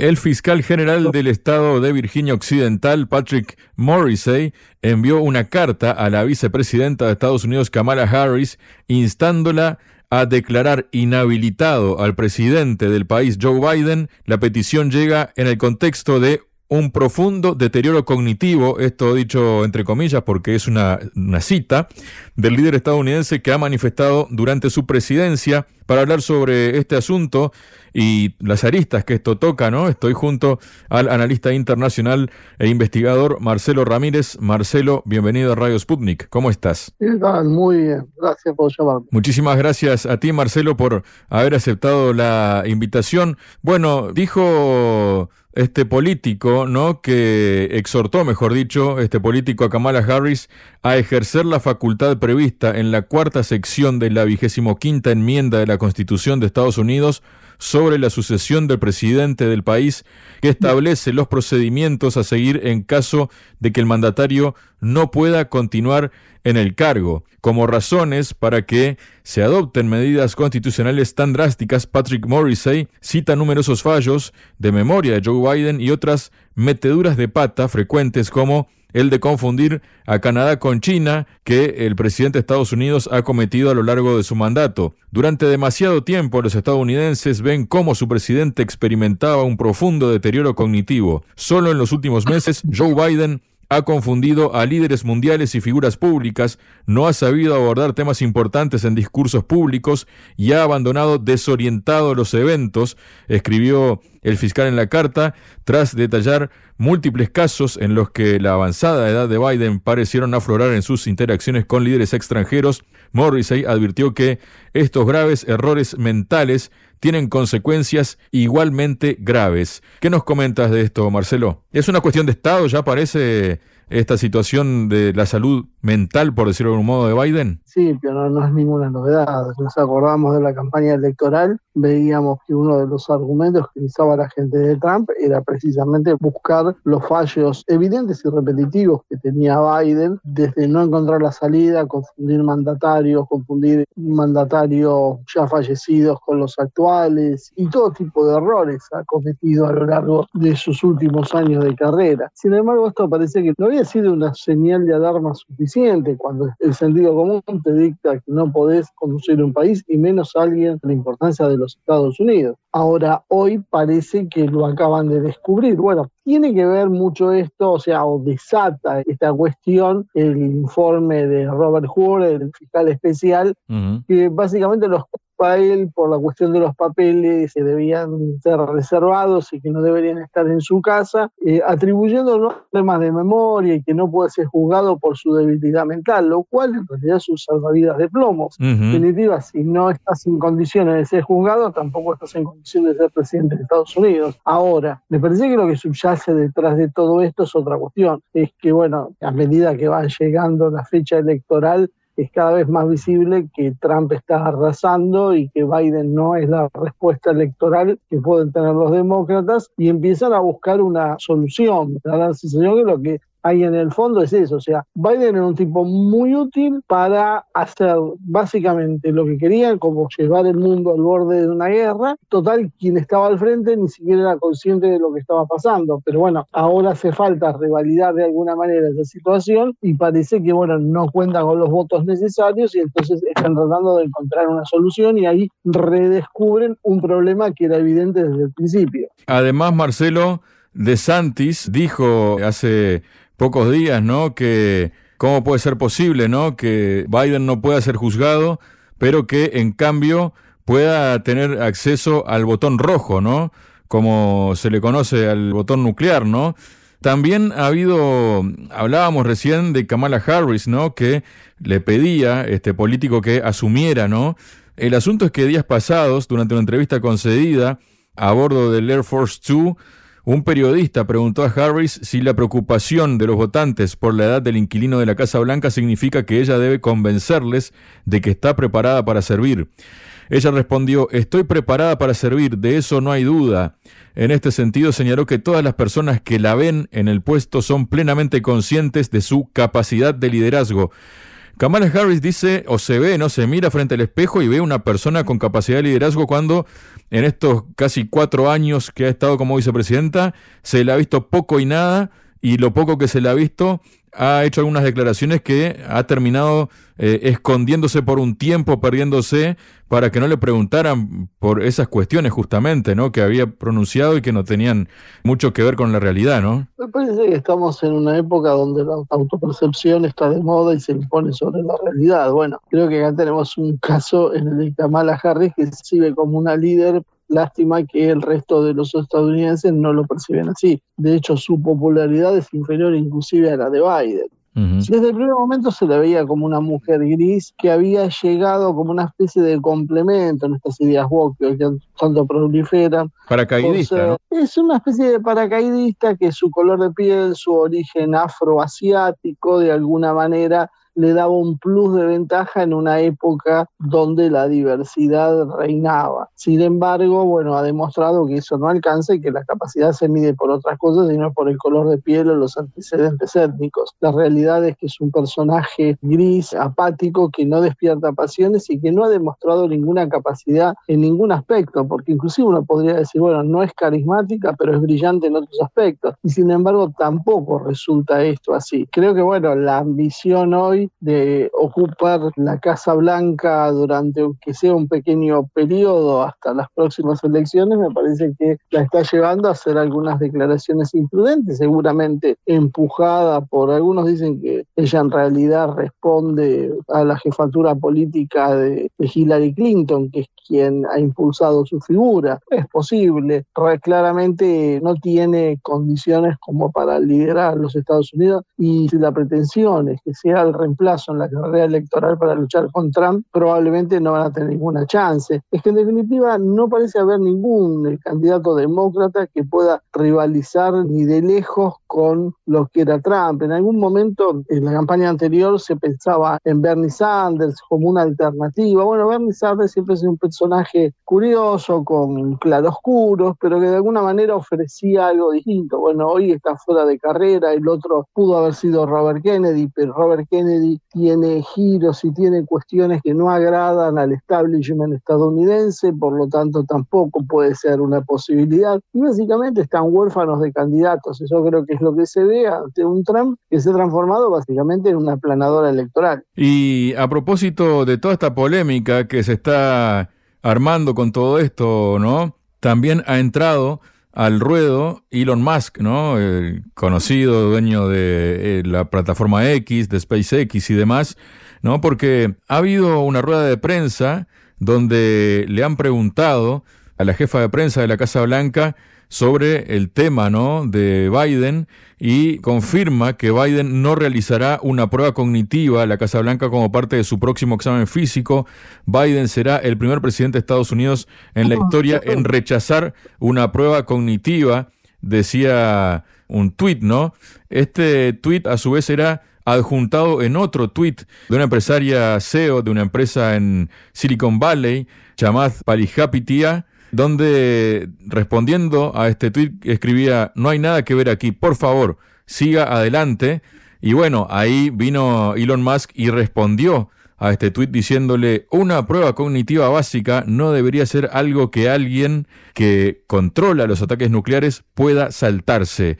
El fiscal general del estado de Virginia Occidental, Patrick Morrissey, envió una carta a la vicepresidenta de Estados Unidos, Kamala Harris, instándola a declarar inhabilitado al presidente del país, Joe Biden. La petición llega en el contexto de un profundo deterioro cognitivo, esto dicho entre comillas porque es una, una, cita, del líder estadounidense que ha manifestado durante su presidencia para hablar sobre este asunto y las aristas que esto toca, ¿no? Estoy junto al analista internacional e investigador Marcelo Ramírez. Marcelo, bienvenido a Radio Sputnik. ¿Cómo estás? Muy bien, gracias por llamarme. Muchísimas gracias a ti, Marcelo, por haber aceptado la invitación. Bueno, dijo este político, ¿no? Que exhortó, mejor dicho, este político a Kamala Harris a ejercer la facultad prevista en la cuarta sección de la vigésimo quinta enmienda de la Constitución de Estados Unidos sobre la sucesión del presidente del país que establece los procedimientos a seguir en caso de que el mandatario no pueda continuar en el cargo. Como razones para que se adopten medidas constitucionales tan drásticas, Patrick Morrissey cita numerosos fallos de memoria de Joe Biden y otras meteduras de pata frecuentes como el de confundir a Canadá con China que el presidente de Estados Unidos ha cometido a lo largo de su mandato. Durante demasiado tiempo los estadounidenses ven cómo su presidente experimentaba un profundo deterioro cognitivo. Solo en los últimos meses Joe Biden ha confundido a líderes mundiales y figuras públicas, no ha sabido abordar temas importantes en discursos públicos y ha abandonado desorientado los eventos, escribió el fiscal en la carta, tras detallar múltiples casos en los que la avanzada edad de Biden parecieron aflorar en sus interacciones con líderes extranjeros, Morrissey advirtió que estos graves errores mentales tienen consecuencias igualmente graves. ¿Qué nos comentas de esto, Marcelo? ¿Es una cuestión de Estado, ya parece, esta situación de la salud mental, por decirlo de algún modo, de Biden? No, es ninguna novedad. Nos acordamos de la campaña electoral, veíamos que uno de los argumentos que utilizaba la gente de Trump era precisamente buscar los fallos evidentes y repetitivos que tenía Biden, desde no encontrar la salida, confundir mandatarios, confundir mandatarios ya fallecidos con los actuales y todo tipo de errores ha cometido a lo largo de sus últimos años de carrera. Sin embargo, esto parece que no había sido una señal de alarma suficiente cuando el sentido común te dicta que no podés conducir un país y menos alguien de la importancia de los Estados Unidos. Ahora, hoy parece que lo acaban de descubrir. Bueno, tiene que ver mucho esto, o sea, o desata esta cuestión el informe de Robert Hur, el fiscal especial, que básicamente los él por la cuestión de los papeles que debían ser reservados y que no deberían estar en su casa, eh, atribuyendo temas de memoria y que no puede ser juzgado por su debilidad mental, lo cual en realidad es su salvavidas de plomos. En definitiva, si no estás en condiciones de ser juzgado, tampoco estás en condiciones de ser presidente de Estados Unidos. Ahora, me parece que lo que subyace detrás de todo esto es otra cuestión, es que, bueno, a medida que va llegando la fecha electoral, es cada vez más visible que Trump está arrasando y que Biden no es la respuesta electoral que pueden tener los demócratas y empiezan a buscar una solución. La sensación que lo que hay en el fondo es eso, o sea, Biden era un tipo muy útil para hacer básicamente lo que querían, como llevar el mundo al borde de una guerra. Total, quien estaba al frente ni siquiera era consciente de lo que estaba pasando, pero bueno, ahora hace falta revalidar de alguna manera esa situación y parece que, bueno, no cuentan con los votos necesarios y entonces están tratando de encontrar una solución y ahí redescubren un problema que era evidente desde el principio. Además, Marcelo, De Santis dijo hace pocos días, ¿no? Que cómo puede ser posible, ¿no? Que Biden no pueda ser juzgado, pero que en cambio pueda tener acceso al botón rojo, ¿no? Como se le conoce al botón nuclear, ¿no? También ha habido, hablábamos recién de Kamala Harris, ¿no? Que le pedía este político que asumiera, ¿no? El asunto es que días pasados, durante una entrevista concedida a bordo del Air Force Two, Un periodista preguntó a Harris si la preocupación de los votantes por la edad del inquilino de la Casa Blanca significa que ella debe convencerles de que está preparada para servir. Ella respondió, estoy preparada para servir, de eso no hay duda. En este sentido señaló que todas las personas que la ven en el puesto son plenamente conscientes de su capacidad de liderazgo. Kamala Harris dice, o se ve, no se mira frente al espejo y ve una persona con capacidad de liderazgo cuando en estos casi cuatro años que ha estado como vicepresidenta se le ha visto poco y nada y lo poco que se le ha visto ha hecho algunas declaraciones que ha terminado eh, escondiéndose por un tiempo, perdiéndose, para que no le preguntaran por esas cuestiones justamente, ¿no? Que había pronunciado y que no tenían mucho que ver con la realidad, ¿no? Me parece que estamos en una época donde la autopercepción está de moda y se impone sobre la realidad. Bueno, creo que acá tenemos un caso en el de Kamala Harris que sirve como una líder Lástima que el resto de los estadounidenses no lo perciben así. De hecho, su popularidad es inferior inclusive a la de Biden. Desde el primer momento se la veía como una mujer gris que había llegado como una especie de complemento en estas ideas woke que tanto proliferan. Paracaidista. Es una especie de paracaidista que su color de piel, su origen afroasiático, de alguna manera le daba un plus de ventaja en una época donde la diversidad reinaba. Sin embargo, bueno, ha demostrado que eso no alcanza y que la capacidad se mide por otras cosas y no por el color de piel o los antecedentes étnicos. La realidad es que es un personaje gris, apático, que no despierta pasiones y que no ha demostrado ninguna capacidad en ningún aspecto, porque inclusive uno podría decir, bueno, no es carismática, pero es brillante en otros aspectos. Y sin embargo, tampoco resulta esto así. Creo que, bueno, la ambición hoy de ocupar la Casa Blanca durante, aunque sea un pequeño periodo hasta las próximas elecciones, me parece que la está llevando a hacer algunas declaraciones imprudentes, seguramente empujada por algunos dicen que ella en realidad responde a la jefatura política de, Hillary Clinton, que es quien ha impulsado su figura. Es posible, claramente no tiene condiciones como para liderar los Estados Unidos y si la pretensión es que sea el plazo en la carrera electoral para luchar con Trump, probablemente no van a tener ninguna chance. Es que en definitiva no parece haber ningún eh, candidato demócrata que pueda rivalizar ni de lejos con lo que era Trump. En algún momento en la campaña anterior se pensaba en Bernie Sanders como una alternativa. Bueno, Bernie Sanders siempre es un personaje curioso, con claroscuros, pero que de alguna manera ofrecía algo distinto. Bueno, hoy está fuera de carrera, el otro pudo haber sido Robert Kennedy, pero Robert Kennedy tiene giros y tiene cuestiones que no agradan al establishment estadounidense, por lo tanto tampoco puede ser una posibilidad. Y básicamente están huérfanos de candidatos. Eso creo que es lo que se ve ante un Trump que se ha transformado básicamente en una planadora electoral. Y a propósito de toda esta polémica que se está armando con todo esto, ¿no? También ha entrado al ruedo Elon Musk, ¿no? El conocido dueño de eh, la plataforma X, de SpaceX y demás, ¿no? Porque ha habido una rueda de prensa donde le han preguntado a la jefa de prensa de la Casa Blanca sobre el tema ¿no? de Biden y confirma que Biden no realizará una prueba cognitiva a la Casa Blanca como parte de su próximo examen físico. Biden será el primer presidente de Estados Unidos en la historia en rechazar una prueba cognitiva, decía un tuit, ¿no? Este tuit a su vez era adjuntado en otro tuit de una empresaria CEO de una empresa en Silicon Valley, llamada Palijapitia, donde respondiendo a este tuit escribía, no hay nada que ver aquí, por favor, siga adelante. Y bueno, ahí vino Elon Musk y respondió a este tuit diciéndole, una prueba cognitiva básica no debería ser algo que alguien que controla los ataques nucleares pueda saltarse.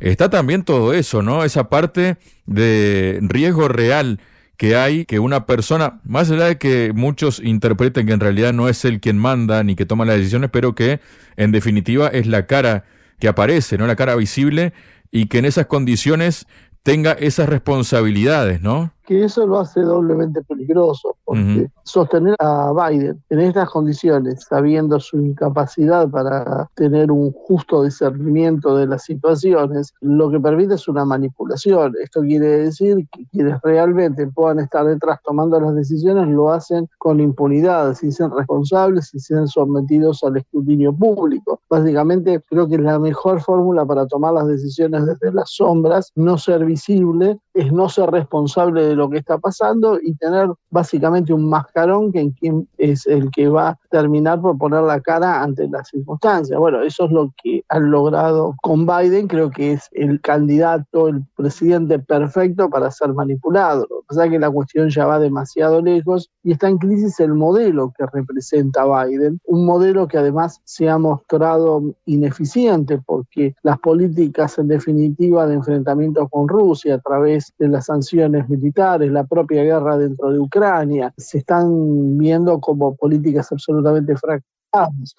Está también todo eso, ¿no? Esa parte de riesgo real que hay que una persona, más allá de que muchos interpreten que en realidad no es él quien manda ni que toma las decisiones, pero que en definitiva es la cara que aparece, ¿no? La cara visible y que en esas condiciones tenga esas responsabilidades, ¿no? Que eso lo hace doblemente peligroso, porque sostener a Biden en estas condiciones, sabiendo su incapacidad para tener un justo discernimiento de las situaciones, lo que permite es una manipulación. Esto quiere decir que quienes realmente puedan estar detrás tomando las decisiones lo hacen con impunidad, sin ser responsables, sin ser sometidos al escrutinio público. Básicamente creo que la mejor fórmula para tomar las decisiones desde las sombras, no ser visible, es no ser responsable de lo que está pasando y tener básicamente un mascarón que es el que va a terminar por poner la cara ante las circunstancias. Bueno, eso es lo que han logrado con Biden, creo que es el candidato, el presidente perfecto para ser manipulado. Lo que que la cuestión ya va demasiado lejos y está en crisis el modelo que representa Biden, un modelo que además se ha mostrado ineficiente porque las políticas en definitiva de enfrentamiento con Rusia a través de las sanciones militares, la propia guerra dentro de Ucrania, se están viendo como políticas absolutamente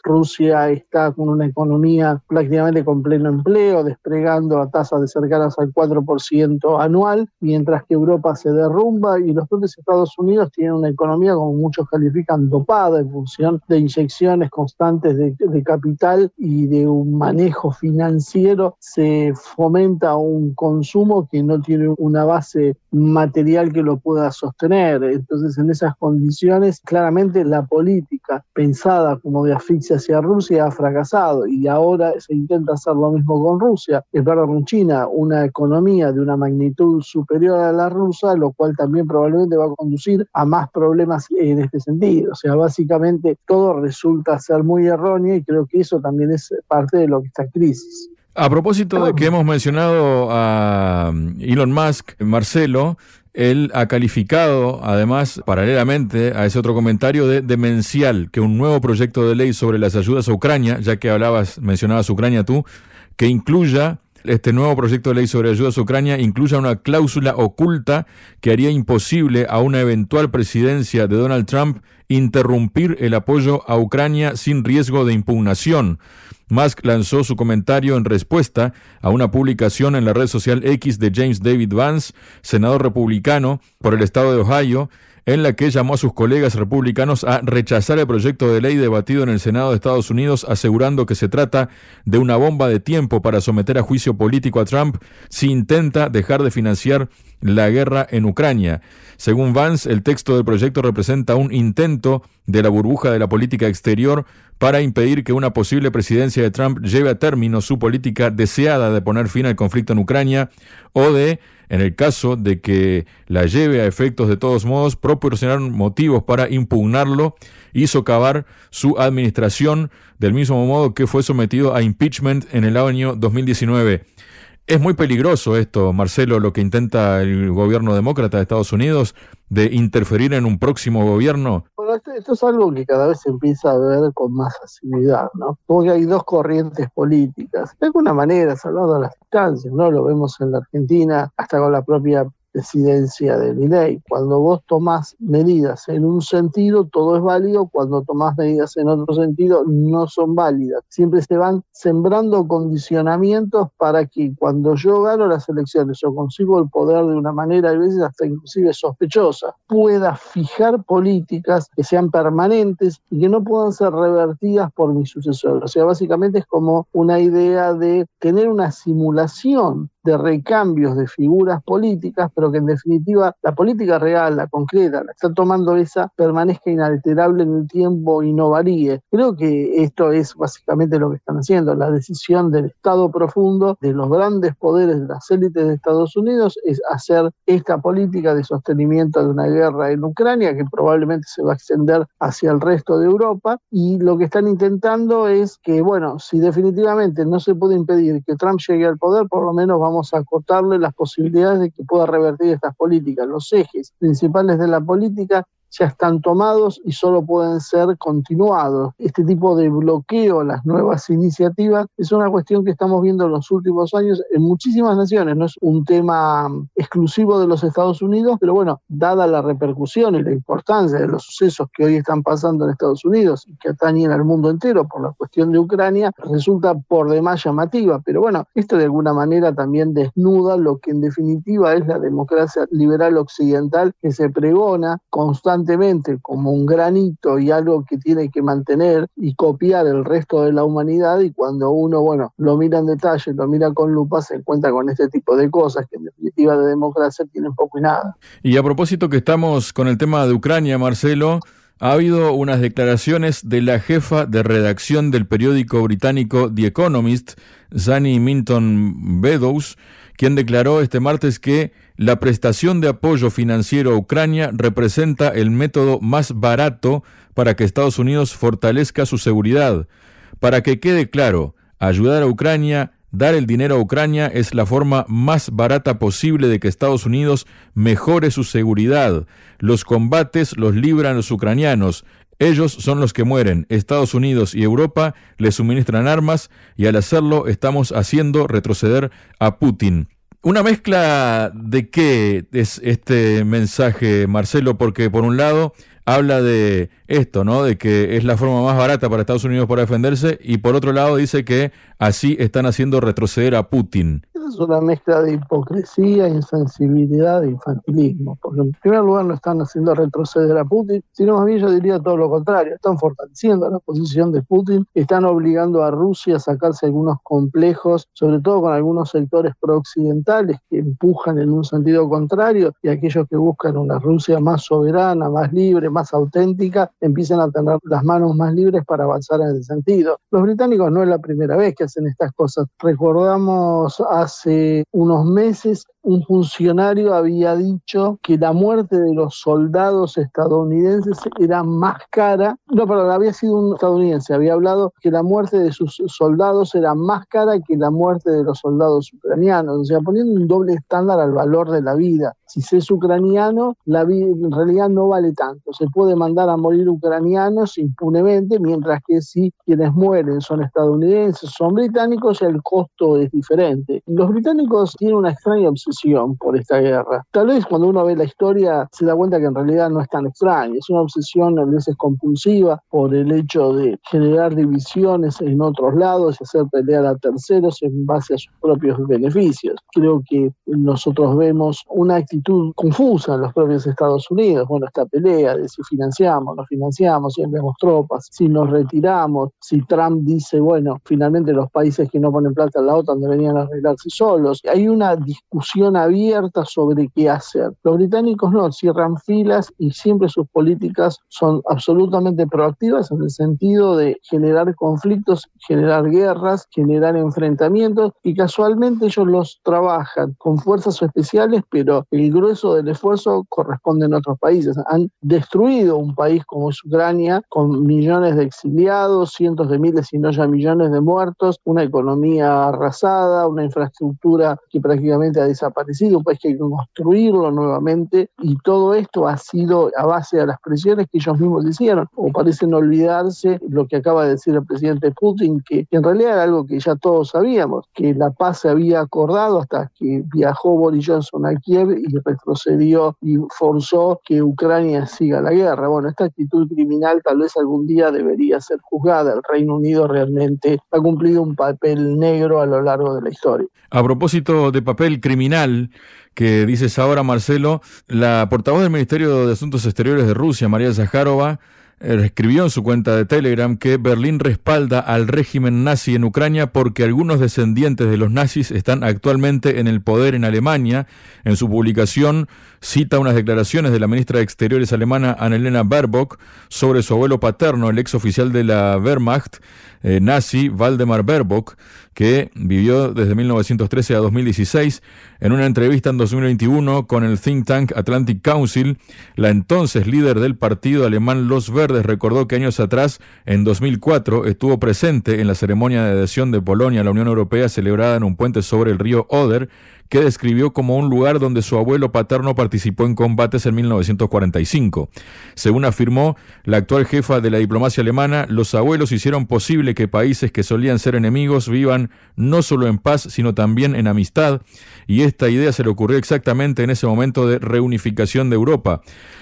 Rusia está con una economía prácticamente con pleno empleo, desplegando a tasas de cercanas al 4% anual, mientras que Europa se derrumba y los propios Estados Unidos tienen una economía, como muchos califican, dopada en función de inyecciones constantes de, de capital y de un manejo financiero. Se fomenta un consumo que no tiene una base material que lo pueda sostener. Entonces, en esas condiciones, claramente la política pensada como de asfixia hacia Rusia ha fracasado y ahora se intenta hacer lo mismo con Rusia, verdad con China, una economía de una magnitud superior a la rusa, lo cual también probablemente va a conducir a más problemas en este sentido. O sea, básicamente todo resulta ser muy erróneo y creo que eso también es parte de lo que está en crisis. A propósito de que hemos mencionado a Elon Musk, Marcelo, él ha calificado, además, paralelamente a ese otro comentario, de demencial que un nuevo proyecto de ley sobre las ayudas a Ucrania, ya que hablabas, mencionabas Ucrania tú, que incluya este nuevo proyecto de ley sobre ayudas a Ucrania incluya una cláusula oculta que haría imposible a una eventual presidencia de Donald Trump interrumpir el apoyo a Ucrania sin riesgo de impugnación. Musk lanzó su comentario en respuesta a una publicación en la red social X de James David Vance, senador republicano por el estado de Ohio, en la que llamó a sus colegas republicanos a rechazar el proyecto de ley debatido en el Senado de Estados Unidos, asegurando que se trata de una bomba de tiempo para someter a juicio político a Trump si intenta dejar de financiar la guerra en Ucrania. Según Vance, el texto del proyecto representa un intento de la burbuja de la política exterior para impedir que una posible presidencia de Trump lleve a término su política deseada de poner fin al conflicto en Ucrania o de, en el caso de que la lleve a efectos de todos modos, proporcionar motivos para impugnarlo y socavar su administración del mismo modo que fue sometido a impeachment en el año 2019. Es muy peligroso esto, Marcelo, lo que intenta el gobierno demócrata de Estados Unidos de interferir en un próximo gobierno. Bueno, esto, es algo que cada vez se empieza a ver con más facilidad, ¿no? Porque hay dos corrientes políticas. De alguna manera, salvando las distancias, ¿no? Lo vemos en la Argentina, hasta con la propia presidencia de ley. Cuando vos tomás medidas en un sentido, todo es válido, cuando tomás medidas en otro sentido, no son válidas. Siempre se van sembrando condicionamientos para que cuando yo gano las elecciones o consigo el poder de una manera, a veces hasta inclusive sospechosa, pueda fijar políticas que sean permanentes y que no puedan ser revertidas por mi sucesor. O sea, básicamente es como una idea de tener una simulación de recambios de figuras políticas, pero que en definitiva la política real, la concreta, la que está tomando esa, permanezca inalterable en el tiempo y no varíe. Creo que esto es básicamente lo que están haciendo. La decisión del Estado profundo, de los grandes poderes de las élites de Estados Unidos, es hacer esta política de sostenimiento de una guerra en Ucrania, que probablemente se va a extender hacia el resto de Europa, y lo que están intentando es que, bueno, si definitivamente no se puede impedir que Trump llegue al poder, por lo menos vamos vamos a cortarle las posibilidades de que pueda revertir estas políticas. Los ejes principales de la política ya están tomados y solo pueden ser continuados. Este tipo de bloqueo a las nuevas iniciativas es una cuestión que estamos viendo en los últimos años en muchísimas naciones, no es un tema exclusivo de los Estados Unidos, pero bueno, dada la repercusión y la importancia de los sucesos que hoy están pasando en Estados Unidos y que atañen al mundo entero por la cuestión de Ucrania, resulta por demás llamativa. Pero bueno, esto de alguna manera también desnuda lo que en definitiva es la democracia liberal occidental que se pregona constantemente como un granito y algo que tiene que mantener y copiar el resto de la humanidad y cuando uno, bueno, lo mira en detalle, lo mira con lupa, se encuentra con este tipo de cosas que en definitiva de democracia tienen poco y nada. Y a propósito que estamos con el tema de Ucrania, Marcelo, ha habido unas declaraciones de la jefa de redacción del periódico británico The Economist, Zanny Minton Beddoes, quien declaró este martes que la prestación de apoyo financiero a Ucrania representa el método más barato para que Estados Unidos fortalezca su seguridad. Para que quede claro, ayudar a Ucrania Dar el dinero a Ucrania es la forma más barata posible de que Estados Unidos mejore su seguridad. Los combates los libran los ucranianos. Ellos son los que mueren. Estados Unidos y Europa les suministran armas y al hacerlo estamos haciendo retroceder a Putin. Una mezcla de qué es este mensaje, Marcelo, porque por un lado habla de esto, ¿no? De que es la forma más barata para Estados Unidos para defenderse y por otro lado dice que así están haciendo retroceder a Putin es una mezcla de hipocresía, insensibilidad e infantilismo. Porque en primer lugar no están haciendo retroceder a Putin, sino más bien yo diría todo lo contrario, están fortaleciendo la posición de Putin, están obligando a Rusia a sacarse algunos complejos, sobre todo con algunos sectores prooccidentales que empujan en un sentido contrario y aquellos que buscan una Rusia más soberana, más libre, más auténtica, empiezan a tener las manos más libres para avanzar en ese sentido. Los británicos no es la primera vez que hacen estas cosas. Recordamos hace hace unos meses un funcionario había dicho que la muerte de los soldados estadounidenses era más cara, no, perdón, había sido un estadounidense, había hablado que la muerte de sus soldados era más cara que la muerte de los soldados ucranianos, o sea, poniendo un doble estándar al valor de la vida. Si se es ucraniano, la vida en realidad no vale tanto. Se puede mandar a morir ucranianos impunemente, mientras que si quienes mueren son estadounidenses, son británicos, el costo es diferente. Los británicos tienen una extraña obsesión por esta guerra. Tal vez cuando uno ve la historia se da cuenta que en realidad no es tan extraña. Es una obsesión a veces compulsiva por el hecho de generar divisiones en otros lados y hacer pelear a terceros en base a sus propios beneficios. Creo que nosotros vemos una actitud confusa en los propios Estados Unidos. Bueno, esta pelea de si financiamos, no financiamos, si enviamos tropas, si nos retiramos, si Trump dice, bueno, finalmente los países que no ponen plata en la OTAN deberían arreglarse solos. Hay una discusión abierta sobre qué hacer. Los británicos no, cierran filas y siempre sus políticas son absolutamente proactivas en el sentido de generar conflictos, generar guerras, generar enfrentamientos y casualmente ellos los trabajan con fuerzas especiales, pero el grueso del esfuerzo corresponde en otros países. Han destruido un país como es Ucrania, con millones de exiliados, cientos de miles, si no ya millones de muertos, una economía arrasada, una infraestructura que prácticamente ha desaparecido, un país que hay que construirlo nuevamente, y todo esto ha sido a base de las presiones que ellos mismos hicieron, o parecen olvidarse lo que acaba de decir el presidente Putin, que en realidad era algo que ya todos sabíamos, que la paz se había acordado hasta que viajó Boris Johnson a Kiev y retrocedió y forzó que Ucrania siga la guerra. Bueno, esta actitud criminal tal vez algún día debería ser juzgada. El Reino Unido realmente ha cumplido un papel negro a lo largo de la historia. A propósito de papel criminal, que dices ahora, Marcelo, la portavoz del Ministerio de Asuntos Exteriores de Rusia, María Zaharova, escribió en su cuenta de Telegram que Berlín respalda al régimen nazi en Ucrania porque algunos descendientes de los nazis están actualmente en el poder en Alemania. En su publicación cita unas declaraciones de la ministra de Exteriores alemana Annalena Baerbock sobre su abuelo paterno, el ex oficial de la Wehrmacht eh, nazi, Waldemar Baerbock, que vivió desde 1913 a 2016. En una entrevista en 2021 con el think tank Atlantic Council, la entonces líder del partido alemán Los Verdes recordó que años atrás, en 2004, estuvo presente en la ceremonia de adhesión de Polonia a la Unión Europea celebrada en un puente sobre el río Oder, que describió como un lugar donde su abuelo paterno participó en combates en 1945. Según afirmó la actual jefa de la diplomacia alemana, los abuelos hicieron posible que países que solían ser enemigos vivan no solo en paz, sino también en amistad, y esta idea se le ocurrió exactamente en ese momento de reunificación de Europa.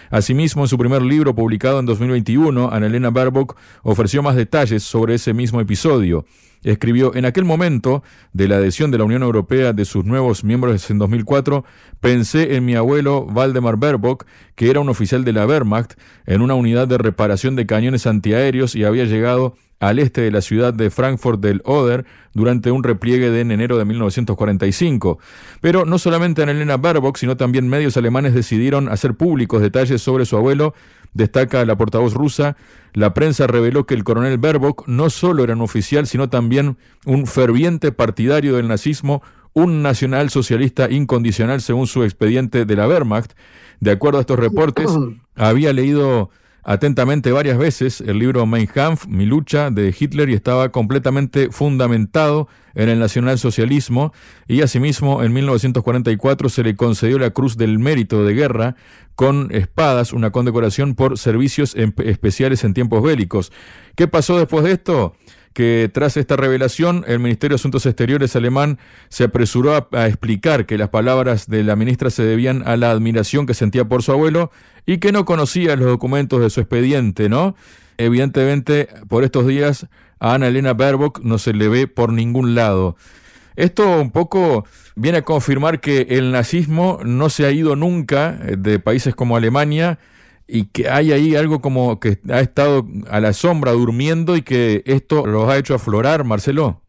Asimismo, en su primer libro publicado en 2021, Annalena Baerbock ofreció más detalles sobre ese mismo episodio. Escribió, en aquel momento de la adhesión de la Unión Europea de sus nuevos miembros en 2004, pensé en mi abuelo Valdemar Baerbock, que era un oficial de la Wehrmacht en una unidad de reparación de cañones antiaéreos y había llegado al este de la ciudad de Frankfurt del Oder durante un repliegue de en enero de 1945. Pero no solamente Annalena Baerbock, sino también medios alemanes decidieron hacer públicos detalles sobre su abuelo, destaca la portavoz rusa. La prensa reveló que el coronel Baerbock no solo era un oficial, sino también un ferviente partidario del nazismo, un nacional socialista incondicional según su expediente de la Wehrmacht. De acuerdo a estos reportes, había leído atentamente varias veces el libro Mein Kampf, Mi lucha de Hitler y estaba completamente fundamentado en el nacionalsocialismo y asimismo en 1944 se le concedió la Cruz del Mérito de Guerra con espadas, una condecoración por servicios especiales en tiempos bélicos. ¿Qué pasó después de esto? Que tras esta revelación el Ministerio de Asuntos Exteriores alemán se apresuró a, explicar que las palabras de la ministra se debían a la admiración que sentía por su abuelo y que no conocía los documentos de su expediente, ¿no? Evidentemente, por estos días a Ana Elena Baerbock no se le ve por ningún lado. Esto un poco viene a confirmar que el nazismo no se ha ido nunca de países como Alemania y que hay ahí algo como que ha estado a la sombra durmiendo y que esto los ha hecho aflorar, Marcelo.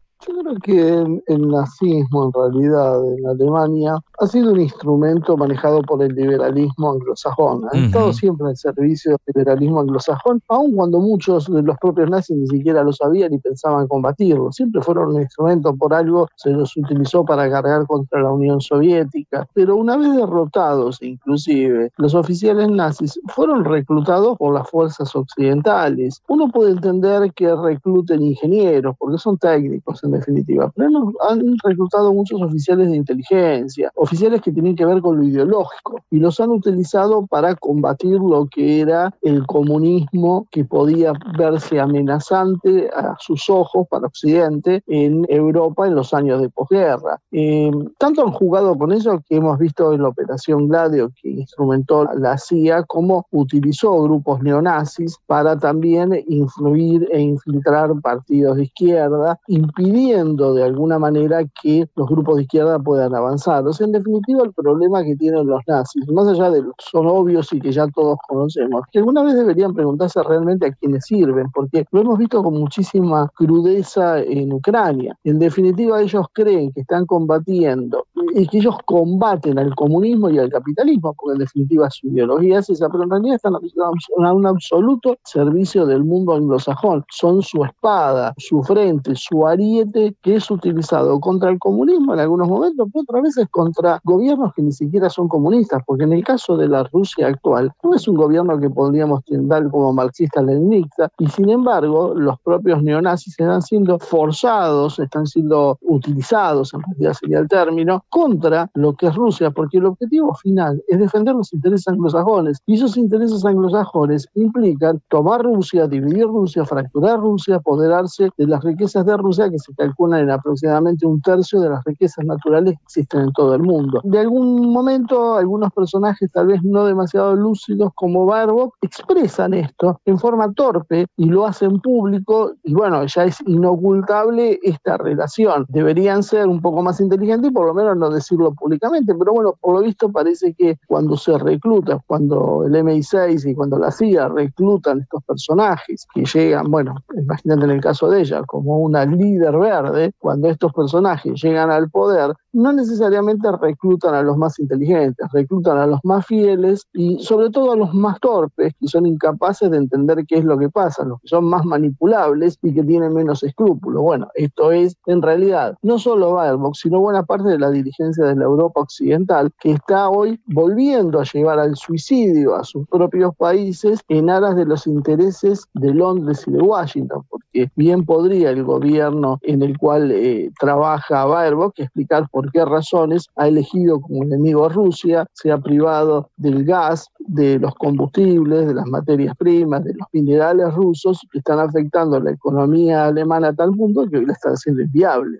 Creo que el, nazismo en realidad en Alemania ha sido un instrumento manejado por el liberalismo anglosajón. Ha estado siempre en servicio del liberalismo anglosajón, aun cuando muchos de los propios nazis ni siquiera lo sabían y pensaban combatirlo. Siempre fueron un instrumento por algo, se los utilizó para cargar contra la Unión Soviética. Pero una vez derrotados, inclusive, los oficiales nazis fueron reclutados por las fuerzas occidentales. Uno puede entender que recluten ingenieros, porque son técnicos en definitiva, pero han reclutado muchos oficiales de inteligencia, oficiales que tienen que ver con lo ideológico y los han utilizado para combatir lo que era el comunismo que podía verse amenazante a sus ojos para Occidente en Europa en los años de posguerra. Eh, tanto han jugado con eso que hemos visto en la operación Gladio que instrumentó la CIA como utilizó grupos neonazis para también influir e infiltrar partidos de izquierda, impidiendo de alguna manera que los grupos de izquierda puedan avanzar. O sea, en definitiva, el problema que tienen los nazis, más allá de los son obvios y que ya todos conocemos, que alguna vez deberían preguntarse realmente a quiénes sirven, porque lo hemos visto con muchísima crudeza en Ucrania. En definitiva, ellos creen que están combatiendo y que ellos combaten al comunismo y al capitalismo, porque en definitiva su ideología es esa, pero en realidad están a un absoluto servicio del mundo anglosajón. Son su espada, su frente, su ariete que es utilizado contra el comunismo en algunos momentos, pero otras veces contra gobiernos que ni siquiera son comunistas, porque en el caso de la Rusia actual, no es un gobierno que podríamos tildar como marxista-leninista, y sin embargo, los propios neonazis están siendo forzados, están siendo utilizados, en realidad sería el término, contra lo que es Rusia, porque el objetivo final es defender los intereses anglosajones, y esos intereses anglosajones implican tomar Rusia, dividir Rusia, fracturar Rusia, apoderarse de las riquezas de Rusia, que se calculan en aproximadamente un tercio de las riquezas naturales que existen en todo el mundo. De algún momento, algunos personajes tal vez no demasiado lúcidos como Barbo expresan esto en forma torpe y lo hacen público y bueno, ya es inocultable esta relación. Deberían ser un poco más inteligentes y por lo menos no decirlo públicamente, pero bueno, por lo visto parece que cuando se recluta, cuando el MI6 y cuando la CIA reclutan estos personajes que llegan, bueno, imagínate en el caso de ella, como una líder verde, cuando estos personajes llegan al poder, no necesariamente reclutan a los más inteligentes, reclutan a los más fieles y sobre todo a los más torpes, que son incapaces de entender qué es lo que pasa, los que son más manipulables y que tienen menos escrúpulos. Bueno, esto es en realidad no solo Baerbock, sino buena parte de la dirigencia de la Europa occidental que está hoy volviendo a llevar al suicidio a sus propios países en aras de los intereses de Londres y de Washington, porque bien podría el gobierno en el cual eh, trabaja Baerbock, explicar por qué razones ha elegido como enemigo a Rusia, se ha privado del gas, de los combustibles, de las materias primas, de los minerales rusos que están afectando la economía alemana a tal punto que hoy la están haciendo inviable.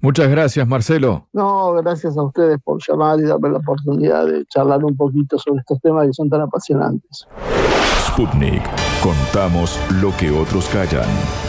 Muchas gracias, Marcelo. No, gracias a ustedes por llamar y darme la oportunidad de charlar un poquito sobre estos temas que son tan apasionantes. Sputnik. Contamos lo que otros callan.